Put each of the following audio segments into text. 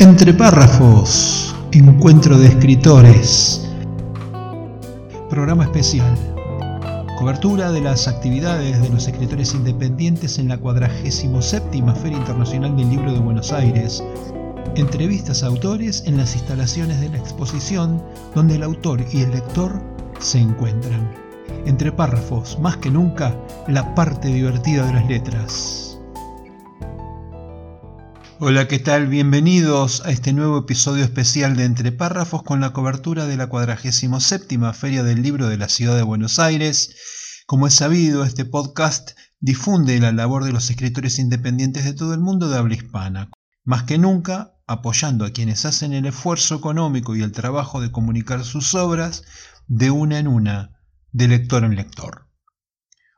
Entre párrafos, encuentro de escritores. Programa especial. Cobertura de las actividades de los escritores independientes en la 47 Feria Internacional del Libro de Buenos Aires. Entrevistas a autores en las instalaciones de la exposición donde el autor y el lector se encuentran. Entre párrafos, más que nunca, la parte divertida de las letras. Hola, ¿qué tal? Bienvenidos a este nuevo episodio especial de Entre Párrafos con la cobertura de la 47 Feria del Libro de la Ciudad de Buenos Aires. Como es sabido, este podcast difunde la labor de los escritores independientes de todo el mundo de habla hispana, más que nunca apoyando a quienes hacen el esfuerzo económico y el trabajo de comunicar sus obras de una en una, de lector en lector.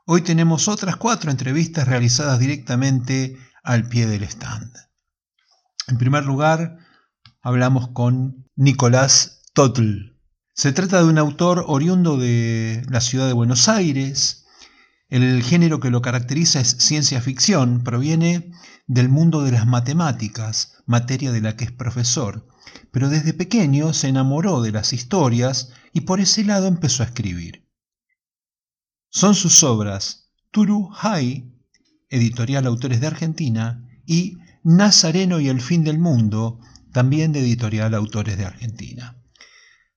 Hoy tenemos otras cuatro entrevistas realizadas directamente al pie del stand. En primer lugar, hablamos con Nicolás Totl. Se trata de un autor oriundo de la ciudad de Buenos Aires. El género que lo caracteriza es ciencia ficción, proviene del mundo de las matemáticas, materia de la que es profesor, pero desde pequeño se enamoró de las historias y por ese lado empezó a escribir. Son sus obras Turu Hai, editorial Autores de Argentina, y Nazareno y el fin del mundo, también de editorial Autores de Argentina.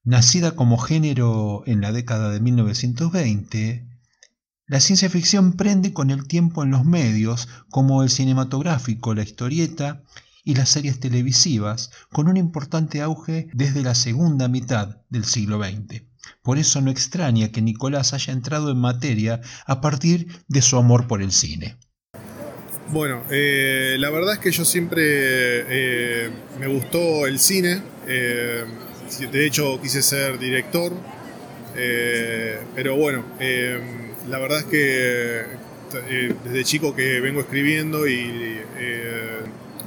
Nacida como género en la década de 1920, la ciencia ficción prende con el tiempo en los medios como el cinematográfico, la historieta y las series televisivas, con un importante auge desde la segunda mitad del siglo XX. Por eso no extraña que Nicolás haya entrado en materia a partir de su amor por el cine. Bueno, eh, la verdad es que yo siempre eh, me gustó el cine. Eh, de hecho, quise ser director. pero bueno, la verdad es que desde chico que vengo escribiendo y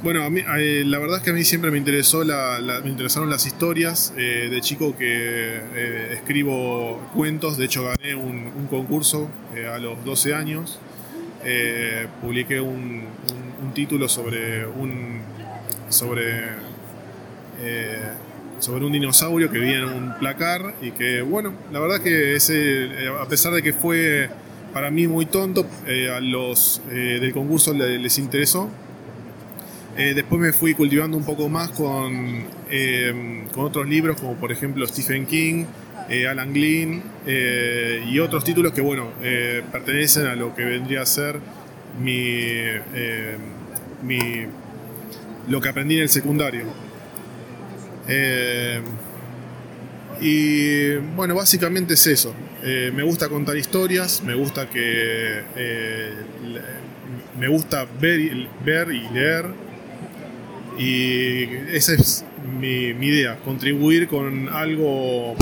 bueno, a mí, la verdad es que a mí siempre me interesó me interesaron las historias. de chico que escribo cuentos, de hecho gané un concurso a los 12 años. Eh, publiqué un, título sobre un sobre eh, sobre un dinosaurio que vivía en un placar y que bueno la verdad que ese eh, a pesar de que fue para mí muy tonto a los del concurso les, interesó. Después me fui cultivando un poco más con, con otros libros como por ejemplo Stephen King eh, Alan Glynn eh, y otros títulos que, bueno, eh, pertenecen a lo que vendría a ser mi, mi lo que aprendí en el secundario. y bueno, básicamente es eso. me gusta contar historias, me gusta que me gusta ver y, ver y leer. Y esa es mi, mi idea, contribuir con algo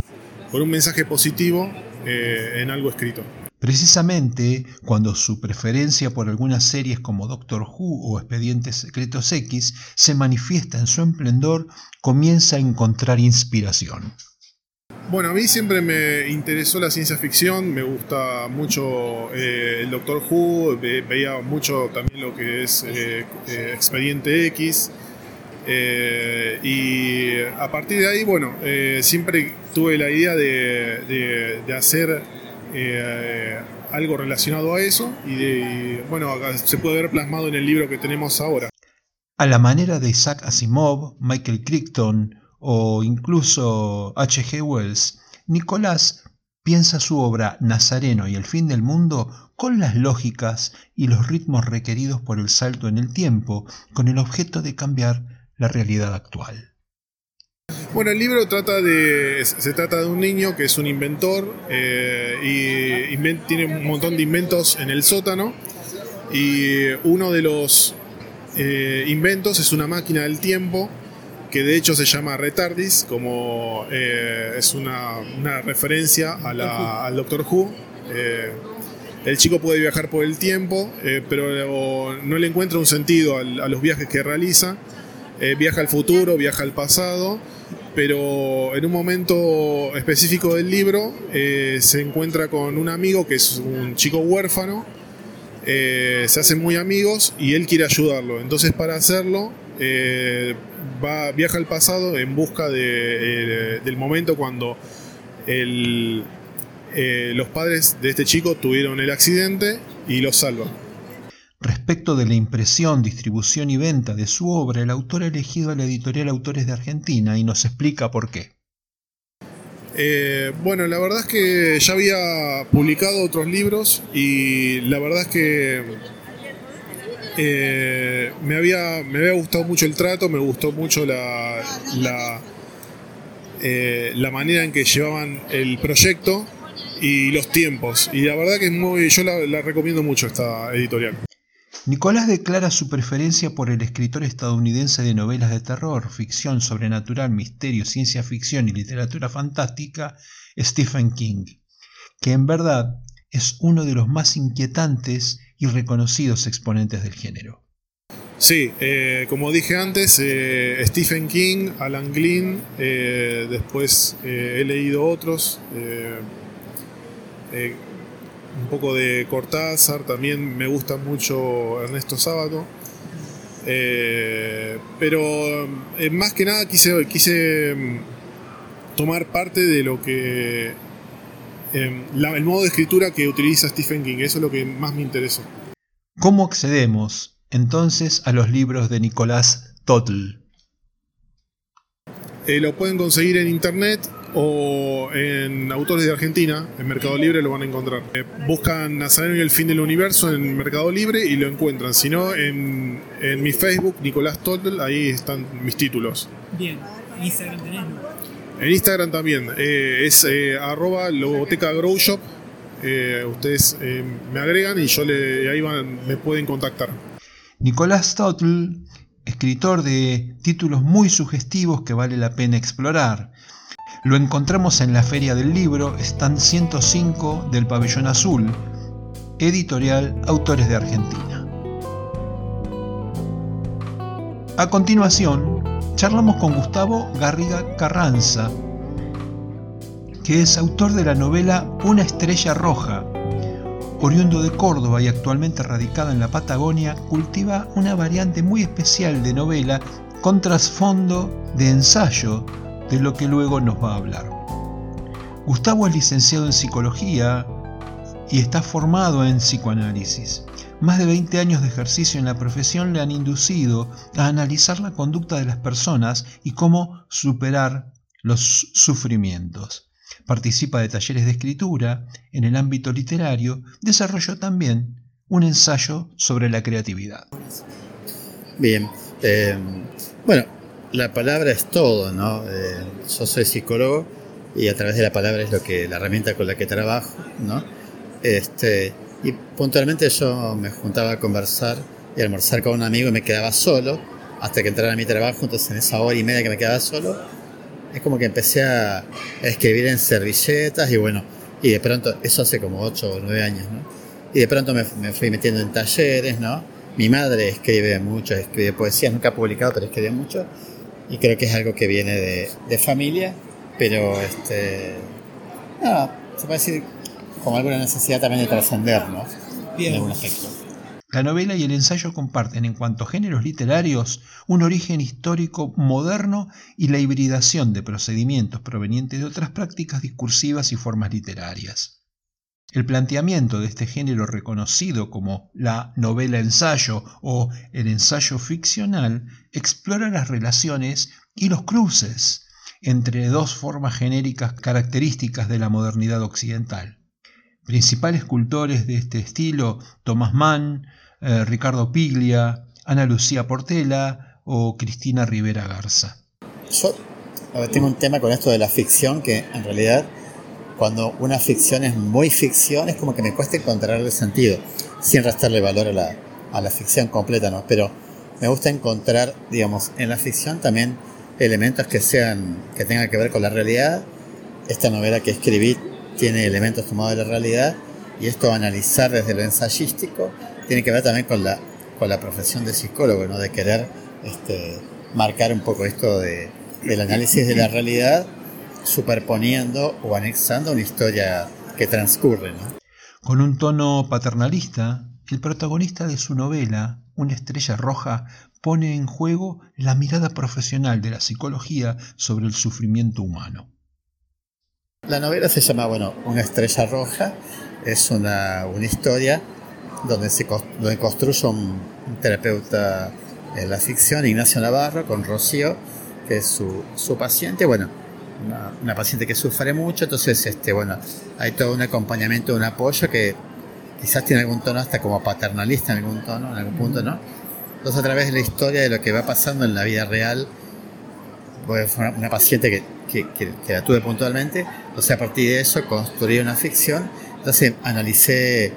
con un mensaje positivo eh, en algo escrito. Precisamente cuando su preferencia por algunas series como Doctor Who o Expedientes Secretos X se manifiesta en su esplendor, comienza a encontrar inspiración. Bueno, a mí siempre me interesó la ciencia ficción, me gusta mucho eh, el Doctor Who, veía mucho también lo que es eh, Expediente X, eh, y a partir de ahí, bueno, eh, siempre tuve la idea de, hacer eh, algo relacionado a eso y, bueno, se puede ver plasmado en el libro que tenemos ahora. A la manera de Isaac Asimov, Michael Crichton o incluso H.G. Wells, Nicolás piensa su obra Nazareno y el fin del mundo con las lógicas y los ritmos requeridos por el salto en el tiempo, con el objeto de cambiar la realidad actual. Bueno, el libro trata de, se trata de un niño que es un inventor eh, y tiene un montón de inventos en el sótano y uno de los eh, inventos es una máquina del tiempo que de hecho se llama Retardis, como eh, es una, referencia al Doctor Who. el chico puede viajar por el tiempo, pero no le encuentra un sentido a los viajes que realiza eh, viaja al futuro, viaja al pasado, pero en un momento específico del libro eh, se encuentra con un amigo que es un chico huérfano, eh, se hacen muy amigos y él quiere ayudarlo. Entonces para hacerlo va, viaja al pasado en busca de, del momento cuando los padres de este chico tuvieron el accidente y lo salva. Respecto de la impresión, distribución y venta de su obra, el autor ha elegido a la editorial Autores de Argentina y nos explica por qué. Eh, bueno, la verdad es que ya había publicado otros libros y la verdad es que eh, me, había, me había gustado mucho el trato, me gustó mucho la, la, eh, la manera en que llevaban el proyecto y los tiempos. Y la verdad que es muy, yo la recomiendo mucho esta editorial. Nicolás declara su preferencia por el escritor estadounidense de novelas de terror, ficción sobrenatural, misterio, ciencia ficción y literatura fantástica, Stephen King, que en verdad es uno de los más inquietantes y reconocidos exponentes del género. Sí, eh, como dije antes, eh, Stephen King, Alan Glynn, eh, después he leído otros un poco de Cortázar, también me gusta mucho Ernesto Sábato. Eh, pero eh, más que nada quise, quise mm, tomar parte de lo que. Em, el modo de escritura que utiliza Stephen King, eso es lo que más me interesó. ¿Cómo accedemos entonces a los libros de Nicolás Totle? Eh, lo pueden conseguir en internet o en Autores de Argentina, en Mercado Libre lo van a encontrar. Eh, buscan Nazareno y el fin del universo en Mercado Libre y lo encuentran. Si no, en, mi Facebook, Nicolás Totel, ahí están mis títulos. Bien, ¿en Instagram tenés? En Instagram también, eh, es eh, arroba logoteca grow shop. ustedes me agregan y yo le, ahí van, me pueden contactar. Nicolás Totel, escritor de títulos muy sugestivos que vale la pena explorar. Lo encontramos en la Feria del Libro, stand 105 del Pabellón Azul, editorial Autores de Argentina. A continuación, charlamos con Gustavo Garriga Carranza, que es autor de la novela Una estrella roja. Oriundo de Córdoba y actualmente radicado en la Patagonia, cultiva una variante muy especial de novela con trasfondo de ensayo de lo que luego nos va a hablar. Gustavo es licenciado en psicología y está formado en psicoanálisis. Más de 20 años de ejercicio en la profesión le han inducido a analizar la conducta de las personas y cómo superar los sufrimientos. Participa de talleres de escritura, en el ámbito literario desarrolló también un ensayo sobre la creatividad. Bien, eh, bueno, la palabra es todo, ¿no? Eh, yo soy psicólogo y a través de la palabra es lo que la herramienta con la que trabajo, ¿no? Este, y puntualmente yo me juntaba a conversar y almorzar con un amigo y me quedaba solo hasta que entrara a mi trabajo, entonces en esa hora y media que me quedaba solo, es como que empecé a, escribir en servilletas y bueno, y de pronto, eso hace como 8 o 9 años, ¿no? Y de pronto me, me fui metiendo en talleres, ¿no? Mi madre escribe mucho, escribe poesía, nunca ha publicado, pero escribe mucho y creo que es algo que viene de, de familia, pero este, no, se puede decir con alguna necesidad también de trascender, ¿no? En algún aspecto. La novela y el ensayo comparten en cuanto a géneros literarios un origen histórico moderno y la hibridación de procedimientos provenientes de otras prácticas discursivas y formas literarias. El planteamiento de este género reconocido como la novela ensayo o el ensayo ficcional explora las relaciones y los cruces entre dos formas genéricas características de la modernidad occidental. Principales escultores de este estilo, Thomas Mann, eh, Ricardo Piglia, Ana Lucía Portela o Cristina Rivera Garza. Yo tengo un tema con esto de la ficción que en realidad cuando una ficción es muy ficción, es como que me cuesta encontrarle sentido, sin restarle valor a la, a la ficción completa, ¿no? Pero me gusta encontrar, digamos, en la ficción también elementos que sean, que tengan que ver con la realidad. Esta novela que escribí tiene elementos tomados de la realidad y esto analizar desde lo ensayístico tiene que ver también con la, con la profesión de psicólogo, ¿no? De querer este, marcar un poco esto de, del análisis de la realidad superponiendo o anexando una historia que transcurre. Con un tono paternalista, el protagonista de su novela, Una estrella roja, pone en juego la mirada profesional de la psicología sobre el sufrimiento humano. La novela se llama, bueno, Una estrella roja. Es una, una historia donde, se, donde construye un, terapeuta en la ficción, Ignacio Navarro, con Rocío, que es su, su paciente. Bueno, una, una, paciente que sufre mucho, entonces, este, bueno, hay todo un acompañamiento, un apoyo que quizás tiene algún tono hasta como paternalista en algún tono, en algún punto, ¿no? Entonces, a través de la historia de lo que va pasando en la vida real, una paciente que que, que, la tuve puntualmente. Entonces, a partir de eso, construí una ficción. Entonces, analicé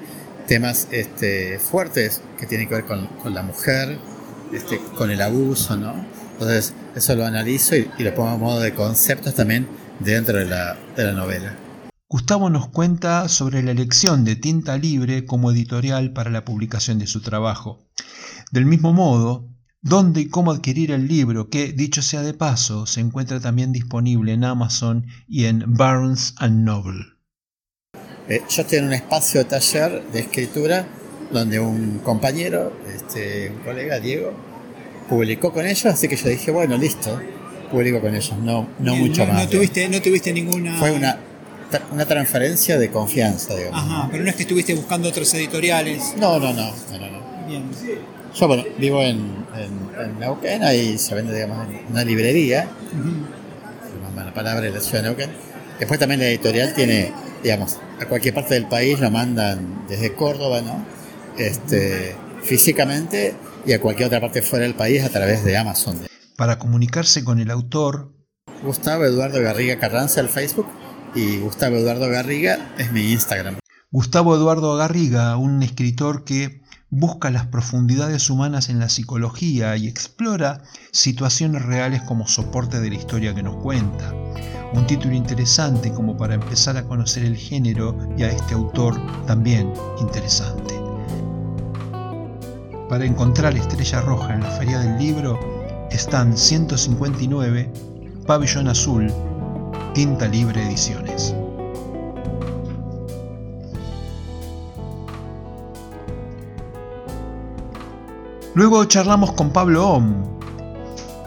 temas este, fuertes que tienen que ver con, con la mujer, este, con el abuso, ¿no? Entonces, eso lo analizo y, y, lo pongo a modo de conceptos también dentro de la, de la novela. Gustavo nos cuenta sobre la elección de Tinta Libre como editorial para la publicación de su trabajo. Del mismo modo, dónde y cómo adquirir el libro, que, dicho sea de paso, se encuentra también disponible en Amazon y en Barnes Noble. Eh, yo estoy en un espacio de taller de escritura donde un compañero, este, un colega, Diego, publicó con ellos, así que yo dije, bueno, listo, publico con ellos, no, no mucho más. No tuviste, no tuviste ninguna... Fue una, una transferencia de confianza, digamos. Ajá, pero no es que estuviste buscando otros editoriales. No, no, no, no, no. Bien. Yo, bueno, vivo en, en, en, Neuquén, ahí se vende, digamos, una librería, uh la palabra de la ciudad de Neuquén. Después también la editorial tiene, digamos, a cualquier parte del país lo mandan desde Córdoba, ¿no? Este, físicamente y a cualquier otra parte fuera del país a través de Amazon. Para comunicarse con el autor, Gustavo Eduardo Garriga Carranza el Facebook y Gustavo Eduardo Garriga es mi Instagram. Gustavo Eduardo Garriga, un escritor que busca las profundidades humanas en la psicología y explora situaciones reales como soporte de la historia que nos cuenta. Un título interesante como para empezar a conocer el género y a este autor también interesante. Para encontrar Estrella Roja en la Feria del Libro están 159, Pabellón Azul, Tinta Libre Ediciones. Luego charlamos con Pablo Om.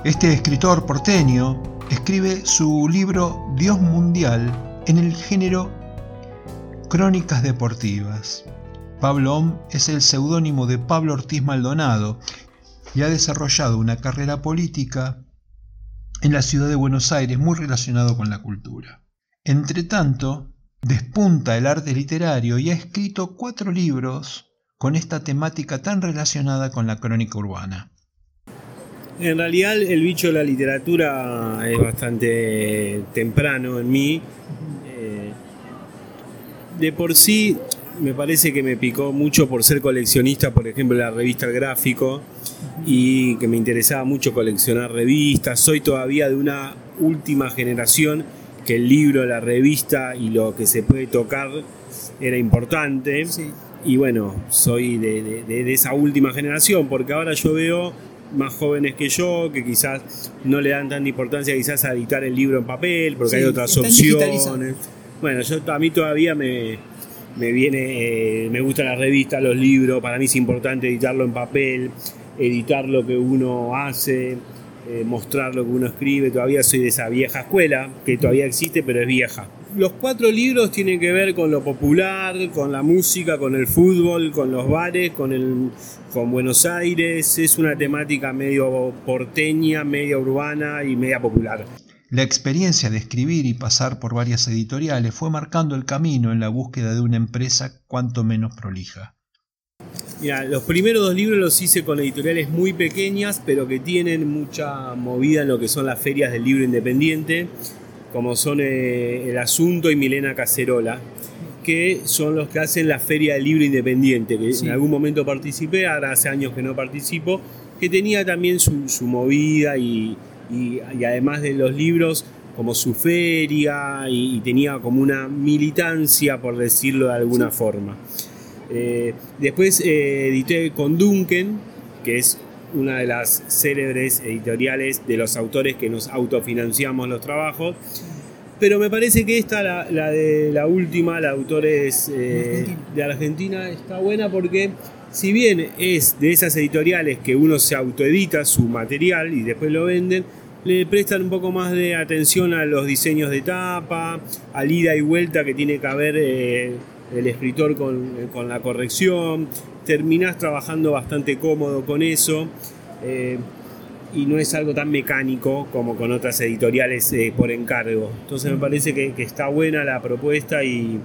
Este escritor porteño escribe su libro Dios Mundial en el género Crónicas Deportivas. Pablo Om es el seudónimo de Pablo Ortiz Maldonado y ha desarrollado una carrera política en la ciudad de Buenos Aires muy relacionado con la cultura. Entre tanto, despunta el arte literario y ha escrito cuatro libros con esta temática tan relacionada con la crónica urbana. En realidad el bicho de la literatura es bastante temprano en mí. Eh, de por sí me parece que me picó mucho por ser coleccionista, por ejemplo, de la revista El Gráfico, y que me interesaba mucho coleccionar revistas. Soy todavía de una última generación que el libro, la revista y lo que se puede tocar era importante. Sí y bueno, soy de, esa última generación, porque ahora yo veo más jóvenes que yo, que quizás no le dan tanta importancia quizás a editar el libro en papel, porque hay otras opciones. Bueno, yo a mí todavía me, me viene, eh, me gusta la revista, los libros, para mí es importante editarlo en papel, editar lo que uno hace, eh, mostrar lo que uno escribe, todavía soy de esa vieja escuela, que todavía existe, pero es vieja los cuatro libros tienen que ver con lo popular, con la música, con el fútbol, con los bares, con, el, con Buenos Aires. Es una temática medio porteña, media urbana y media popular. La experiencia de escribir y pasar por varias editoriales fue marcando el camino en la búsqueda de una empresa cuanto menos prolija. Mira, los primeros dos libros los hice con editoriales muy pequeñas, pero que tienen mucha movida en lo que son las ferias del libro independiente como son eh, El Asunto y Milena Cacerola, que son los que hacen la Feria del Libro Independiente, que en algún momento participé, ahora hace años que no participo, que tenía también su, movida y, además de los libros, como su feria y, tenía como una militancia, por decirlo de alguna forma. Eh, después eh, edité con Duncan, que es una de las célebres editoriales de los autores que nos autofinanciamos los trabajos. Pero me parece que esta, la, de la última, la autores eh, de Argentina, está buena porque si bien es de esas editoriales que uno se autoedita su material y después lo venden, le prestan un poco más de atención a los diseños de tapa, al ida y vuelta que tiene que haber eh, el escritor con, con, la corrección, terminás trabajando bastante cómodo con eso. Eh, y no es algo tan mecánico como con otras editoriales eh, por encargo. Entonces me parece que, que está buena la propuesta y,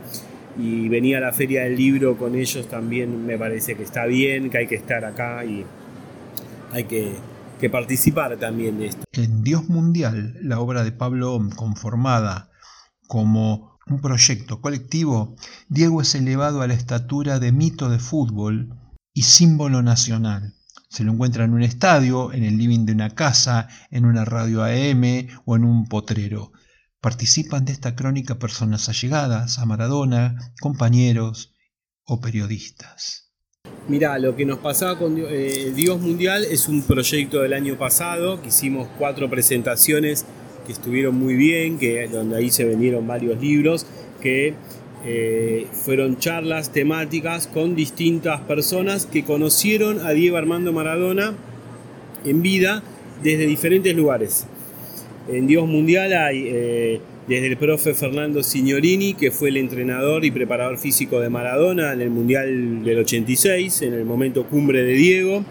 y venía a la feria del libro con ellos también me parece que está bien, que hay que estar acá y hay que, que participar también de esto. En Dios Mundial, la obra de Pablo Om, conformada como un proyecto colectivo, Diego es elevado a la estatura de mito de fútbol y símbolo nacional. Se lo encuentra en un estadio, en el living de una casa, en una radio AM o en un potrero. Participan de esta crónica personas allegadas a Maradona, compañeros o periodistas. Mirá, lo que nos pasaba con eh, Dios Mundial es un proyecto del año pasado, que hicimos cuatro presentaciones que estuvieron muy bien, que, donde ahí se vendieron varios libros, que eh, fueron charlas temáticas con distintas personas que conocieron a Diego Armando Maradona en vida desde diferentes lugares. En Dios Mundial hay eh, desde el profe Fernando Signorini, que fue el entrenador y preparador físico de Maradona en el Mundial del 86, en el momento cumbre de Diego.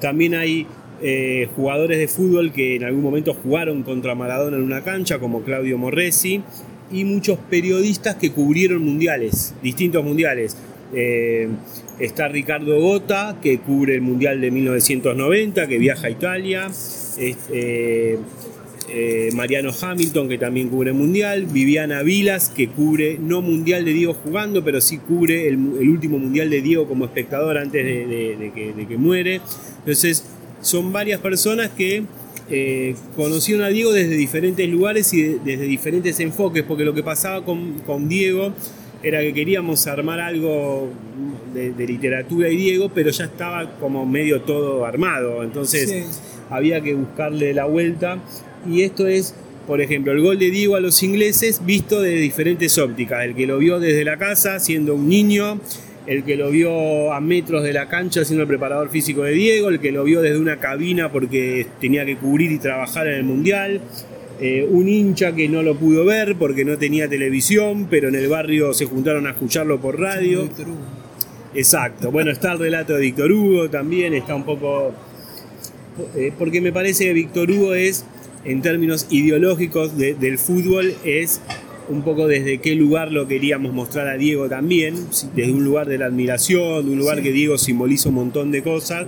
También hay eh, jugadores de fútbol que en algún momento jugaron contra Maradona en una cancha, como Claudio Morresi, y muchos periodistas que cubrieron mundiales, distintos mundiales. Eh, está Ricardo Gota, que cubre el Mundial de 1990, que viaja a Italia. Eh, eh, Mariano Hamilton, que también cubre Mundial. Viviana Vilas, que cubre no Mundial de Diego jugando, pero sí cubre el, último Mundial de Diego como espectador antes de, que, de que muere. Entonces, son varias personas que eh, conocieron a Diego desde diferentes lugares y desde diferentes enfoques, porque lo que pasaba con, Diego era que queríamos armar algo de, literatura y Diego, pero ya estaba como medio todo armado, entonces había que buscarle la vuelta. Y esto es, por ejemplo, el gol de Diego a los ingleses visto de diferentes ópticas, el que lo vio desde la casa siendo un niño, el que lo vio a metros de la cancha siendo el preparador físico de Diego, el que lo vio desde una cabina porque tenía que cubrir y trabajar en el Mundial, eh, un hincha que no lo pudo ver porque no tenía televisión, pero en el barrio se juntaron a escucharlo por radio. Exacto, bueno, está el relato de Víctor Hugo también, está un poco... Eh, porque me parece que Víctor Hugo es, en términos ideológicos del fútbol, es un poco desde qué lugar lo queríamos mostrar a Diego también, desde un lugar de la admiración, de un lugar que Diego simboliza un montón de cosas,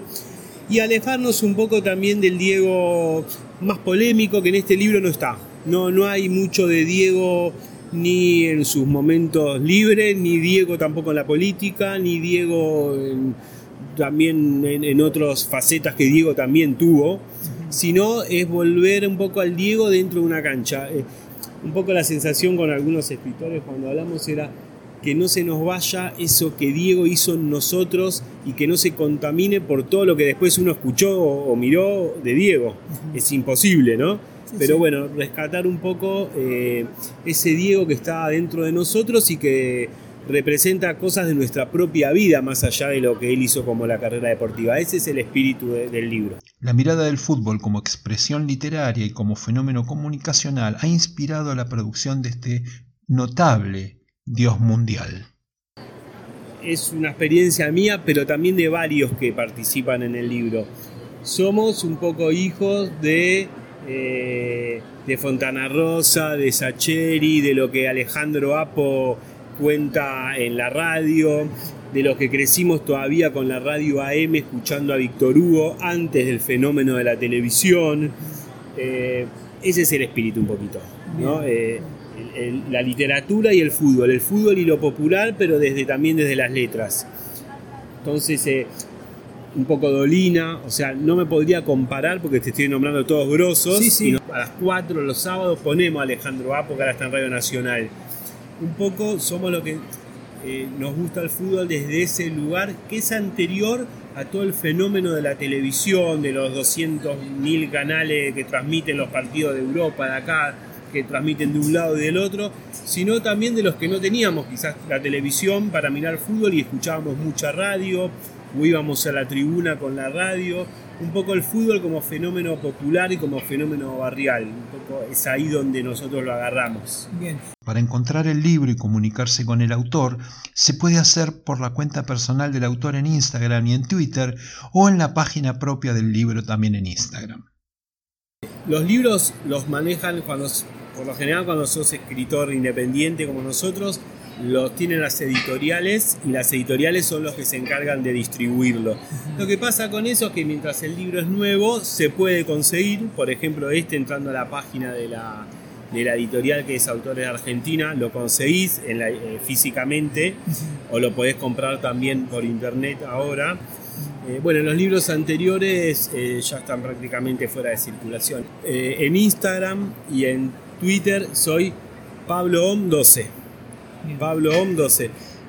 y alejarnos un poco también del Diego más polémico que en este libro no está. No, no hay mucho de Diego ni en sus momentos libres, ni Diego tampoco en la política, ni Diego también en, en otras facetas que Diego también tuvo, sino es volver un poco al Diego dentro de una cancha. Eh, un poco la sensación con algunos escritores cuando hablamos era que no se nos vaya eso que Diego hizo en nosotros y que no se contamine por todo lo que después uno escuchó o, miró de Diego. Es imposible, ¿no? Pero bueno, rescatar un poco eh, ese Diego que está dentro de nosotros y que representa cosas de nuestra propia vida más allá de lo que él hizo como la carrera deportiva. Ese es el espíritu del libro. La mirada del fútbol como expresión literaria y como fenómeno comunicacional ha inspirado la producción de este notable Dios mundial. Es una experiencia mía, pero también de varios que participan en el libro. Somos un poco hijos de, eh, de Fontana Rosa, de Sacheri, de lo que Alejandro Apo cuenta en la radio, de los que crecimos todavía con la radio AM escuchando a Víctor Hugo antes del fenómeno de la televisión. Eh, ese es el espíritu un poquito, ¿no? Eh, la literatura y el fútbol, el fútbol y lo popular, pero desde, también desde las letras. Entonces, eh, un poco Dolina, o sea, no me podría comparar porque te estoy nombrando todos grosos. a las 4 los sábados ponemos a Alejandro Apo, que ahora está en Radio Nacional un poco somos lo que eh, nos gusta el fútbol desde ese lugar que es anterior a todo el fenómeno de la televisión, de los 200.000 canales que transmiten los partidos de Europa, de acá, que transmiten de un lado y del otro, sino también de los que no teníamos quizás la televisión para mirar fútbol y escuchábamos mucha radio, o íbamos a la tribuna con la radio, un poco el fútbol como fenómeno popular y como fenómeno barrial, un poco es ahí donde nosotros lo agarramos. Bien. Para encontrar el libro y comunicarse con el autor, se puede hacer por la cuenta personal del autor en Instagram y en Twitter o en la página propia del libro también en Instagram. Los libros los manejan cuando, por lo general cuando sos escritor independiente como nosotros, los tienen las editoriales y las editoriales son los que se encargan de distribuirlo. Lo que pasa con eso es que mientras el libro es nuevo, se puede conseguir, por ejemplo, este entrando a la página de la, de la editorial que es Autores de Argentina, lo conseguís en la- eh, físicamente o lo podés comprar también por internet ahora. Eh, bueno, los libros anteriores eh, ya están prácticamente fuera de circulación. En Instagram y en Twitter soy PabloOm12. Pablo Om 12.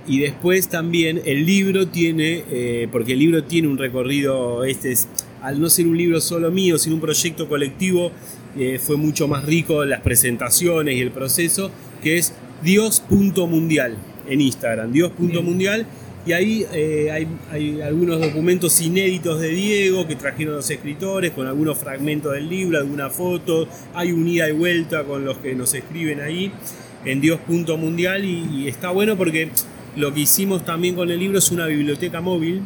Y después también el libro tiene, eh, porque el libro tiene un recorrido, este es, al no ser un libro solo mío, sino un proyecto colectivo, eh, fue mucho más rico las presentaciones y el proceso, que es Dios.mundial en Instagram, Dios.mundial. Y ahí eh, hay, hay algunos documentos inéditos de Diego que trajeron los escritores, con algunos fragmentos del libro, alguna foto, hay un ida y vuelta con los que nos escriben ahí en Dios.mundial y, y está bueno porque lo que hicimos también con el libro es una biblioteca móvil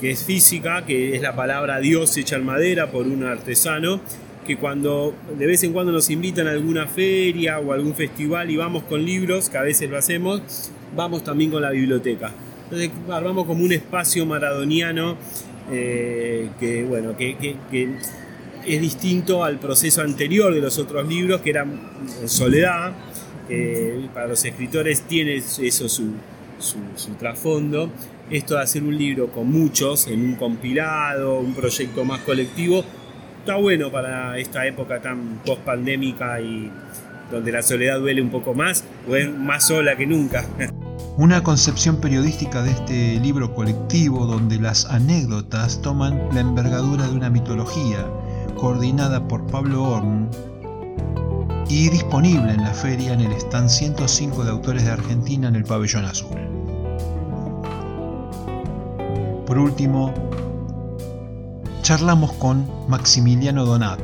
que es física, que es la palabra Dios hecha en madera por un artesano, que cuando de vez en cuando nos invitan a alguna feria o algún festival y vamos con libros, que a veces lo hacemos, vamos también con la biblioteca. Entonces armamos como un espacio maradoniano eh, que, bueno, que, que- que es distinto al proceso anterior de los otros libros, que eran en soledad. Para los escritores tiene eso su, su, su trasfondo. Esto de hacer un libro con muchos, en un compilado, un proyecto más colectivo, está bueno para esta época tan post pandémica y donde la soledad duele un poco más, o más sola que nunca. Una concepción periodística de este libro colectivo donde las anécdotas toman la envergadura de una mitología, coordinada por Pablo Horn y disponible en la feria en el stand 105 de autores de Argentina en el pabellón azul. Por último, charlamos con Maximiliano Donat,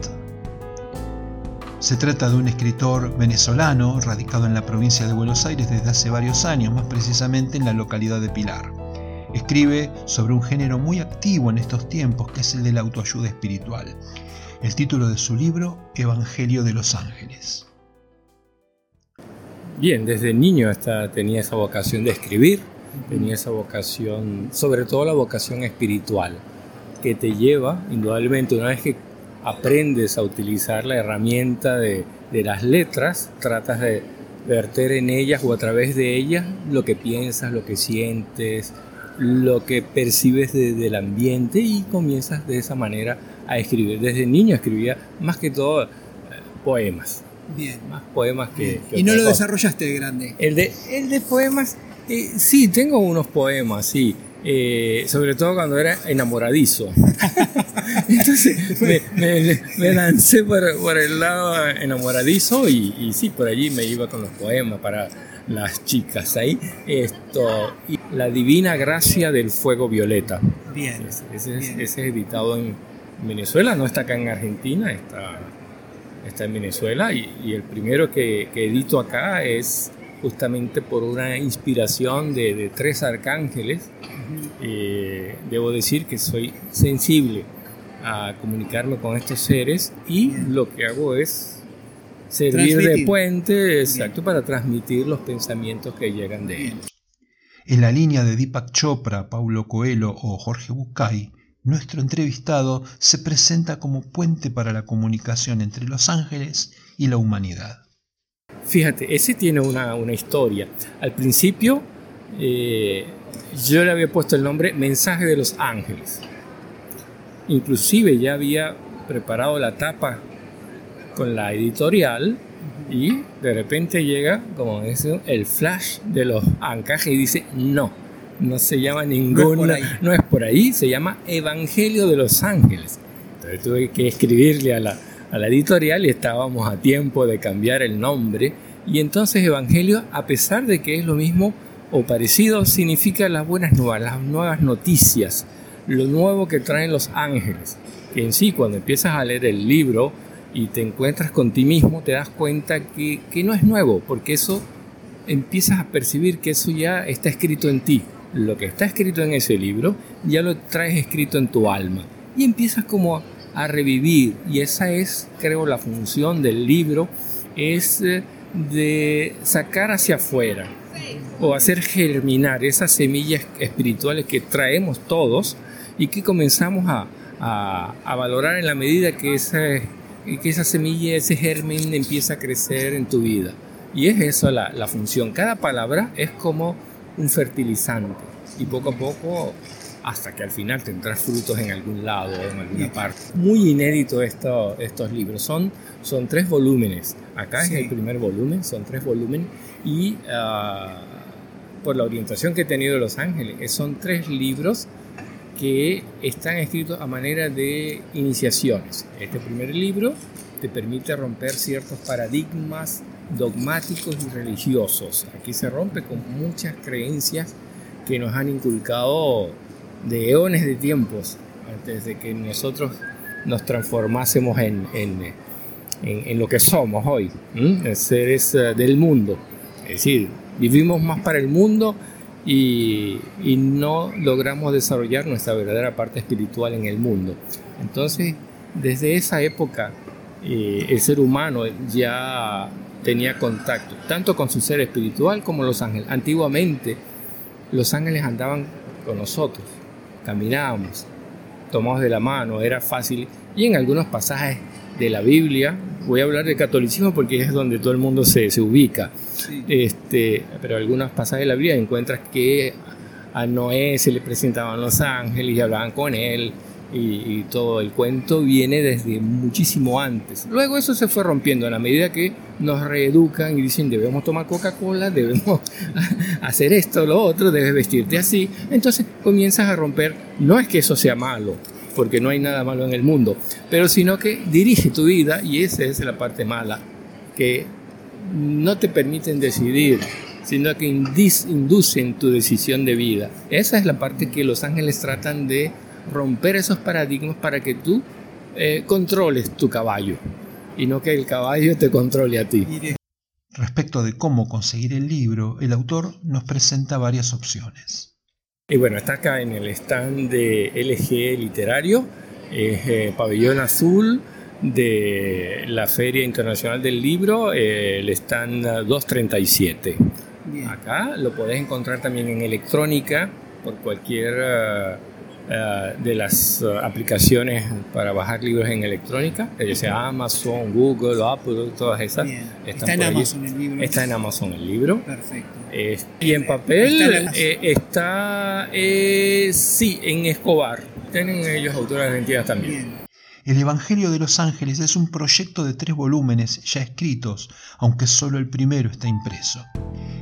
se trata de un escritor venezolano radicado en la provincia de Buenos Aires desde hace varios años, más precisamente en la localidad de Pilar. Escribe sobre un género muy activo en estos tiempos, que es el de la autoayuda espiritual. El título de su libro, Evangelio de los Ángeles. Bien, desde niño hasta tenía esa vocación de escribir, tenía esa vocación, sobre todo la vocación espiritual, que te lleva, indudablemente, una vez que aprendes a utilizar la herramienta de, las letras, tratas de verter en ellas o a través de ellas lo que piensas, lo que sientes, lo que percibes de- del ambiente y comienzas de esa manera a escribir. Desde niño escribía más que todo eh, poemas, Bien. más poemas que... que Y no lo cosa. desarrollaste de grande. El de, el de poemas, eh, sí, tengo unos poemas, sí. Eh, sobre todo cuando era enamoradizo. Entonces me, me- me lancé por, por el lado enamoradizo y, y sí, por allí me iba con los poemas para las chicas ahí. Esto, y La Divina Gracia del Fuego Violeta. Bien. Ese, ese es, ese es editado en Venezuela, no está acá en Argentina, está, está en Venezuela y, y el primero que, que edito acá es justamente por una inspiración de, de tres arcángeles. Eh, debo decir que soy sensible a comunicarme con estos seres y Bien. lo que hago es servir de puente exacto para transmitir los pensamientos que llegan de ellos. En la línea de Deepak Chopra, Paulo Coelho o Jorge Bucay, nuestro entrevistado se presenta como puente para la comunicación entre los ángeles y la humanidad. Fíjate, ese tiene una, una historia. Al principio eh, yo le había puesto el nombre Mensaje de los Ángeles. Inclusive ya había preparado la tapa con la editorial y de repente llega, como dice, el flash de los ancajes y dice, no, no se llama ninguna, no es por ahí, se llama Evangelio de los Ángeles. Entonces tuve que escribirle a la, a la editorial y estábamos a tiempo de cambiar el nombre. Y entonces Evangelio, a pesar de que es lo mismo o parecido, significa las buenas nuevas, las nuevas noticias, lo nuevo que traen los ángeles. Que en sí, cuando empiezas a leer el libro y te encuentras con ti mismo, te das cuenta que, que no es nuevo, porque eso empiezas a percibir que eso ya está escrito en ti. Lo que está escrito en ese libro ya lo traes escrito en tu alma. Y empiezas como a revivir. Y esa es, creo, la función del libro, es eh, de sacar hacia afuera o hacer germinar esas semillas espirituales que traemos todos y que comenzamos a, valorar en la medida que esa, que esa semilla, ese germen empieza a crecer en tu vida. Y es eso la, la función. Cada palabra es como un fertilizante y poco a poco hasta que al final tendrás frutos en algún lado, en alguna parte. Muy inédito esto, estos libros. Son, son tres volúmenes. Acá es el primer volumen, son tres volúmenes. Y ah, por la orientación que he tenido de Los Ángeles, son tres libros que están escritos a manera de iniciaciones. Este primer libro te permite romper ciertos paradigmas dogmáticos y religiosos. Aquí se rompe con muchas creencias que nos han inculcado de eones de tiempos, antes de que nosotros nos transformásemos en, en, en, lo que somos hoy, seres eh, del mundo. Es decir, vivimos más para el mundo y, y, no logramos desarrollar nuestra verdadera parte espiritual en el mundo. Entonces, desde esa época, eh, el ser humano ya tenía contacto tanto con su ser espiritual como los ángeles. Antiguamente, los ángeles andaban con nosotros, caminábamos, tomados de la mano, era fácil. Y en algunos pasajes de la Biblia, voy a hablar de catolicismo porque es donde todo el mundo se, se ubica, este, pero en algunos pasajes de la Biblia encuentras que a Noé se le presentaban los ángeles y hablaban con él, y, todo el cuento viene desde muchísimo antes. Luego eso se fue rompiendo a la medida que nos reeducan y dicen debemos tomar Coca-Cola, debemos hacer esto, lo otro, debes vestirte así. Entonces comienzas a romper, no es que eso sea malo, porque no hay nada malo en el mundo, pero sino que dirige tu vida y esa es la parte mala, que no te permiten decidir, sino que inducen tu decisión de vida. Esa es la parte que los ángeles tratan de romper esos paradigmas para que tú eh, controles tu caballo y no que el caballo te controle a ti. Respecto de cómo conseguir el libro, el autor nos presenta varias opciones. Y bueno, está acá en el stand de LG Literario, es eh, Pabellón Azul de la Feria Internacional del Libro, eh, el stand 237. Acá lo podés encontrar también en electrónica por cualquier eh, de las eh, aplicaciones para bajar libros en electrónica, ya sea Amazon, Google, Apple, todas esas. Está en Amazon el libro. Está en Amazon el libro. Perfecto. y en papel está, eh, sí, en Escobar. Tienen ellos autores de también. El Evangelio de los Ángeles es un proyecto de tres volúmenes ya escritos, aunque solo el primero está impreso.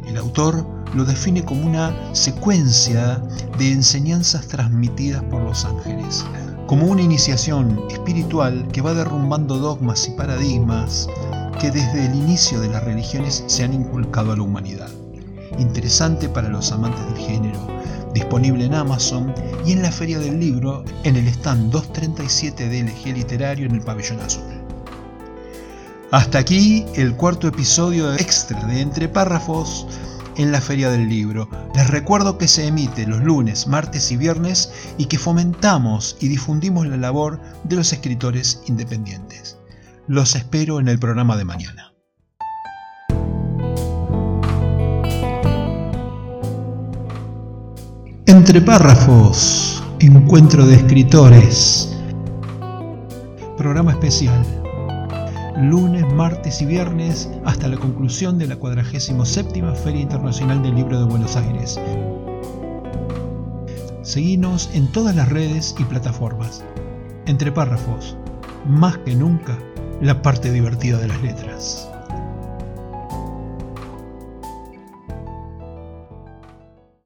El autor lo define como una secuencia de enseñanzas transmitidas por los ángeles, como una iniciación espiritual que va derrumbando dogmas y paradigmas que desde el inicio de las religiones se han inculcado a la humanidad. Interesante para los amantes del género, disponible en Amazon y en la Feria del Libro en el stand 237 de LG Literario en el Pabellón Azul. Hasta aquí el cuarto episodio extra de Entre Párrafos en la Feria del Libro. Les recuerdo que se emite los lunes, martes y viernes y que fomentamos y difundimos la labor de los escritores independientes. Los espero en el programa de mañana. Entre párrafos, encuentro de escritores. Programa especial. Lunes, martes y viernes hasta la conclusión de la 47 Feria Internacional del Libro de Buenos Aires. Seguinos en todas las redes y plataformas. Entre párrafos, más que nunca, la parte divertida de las letras.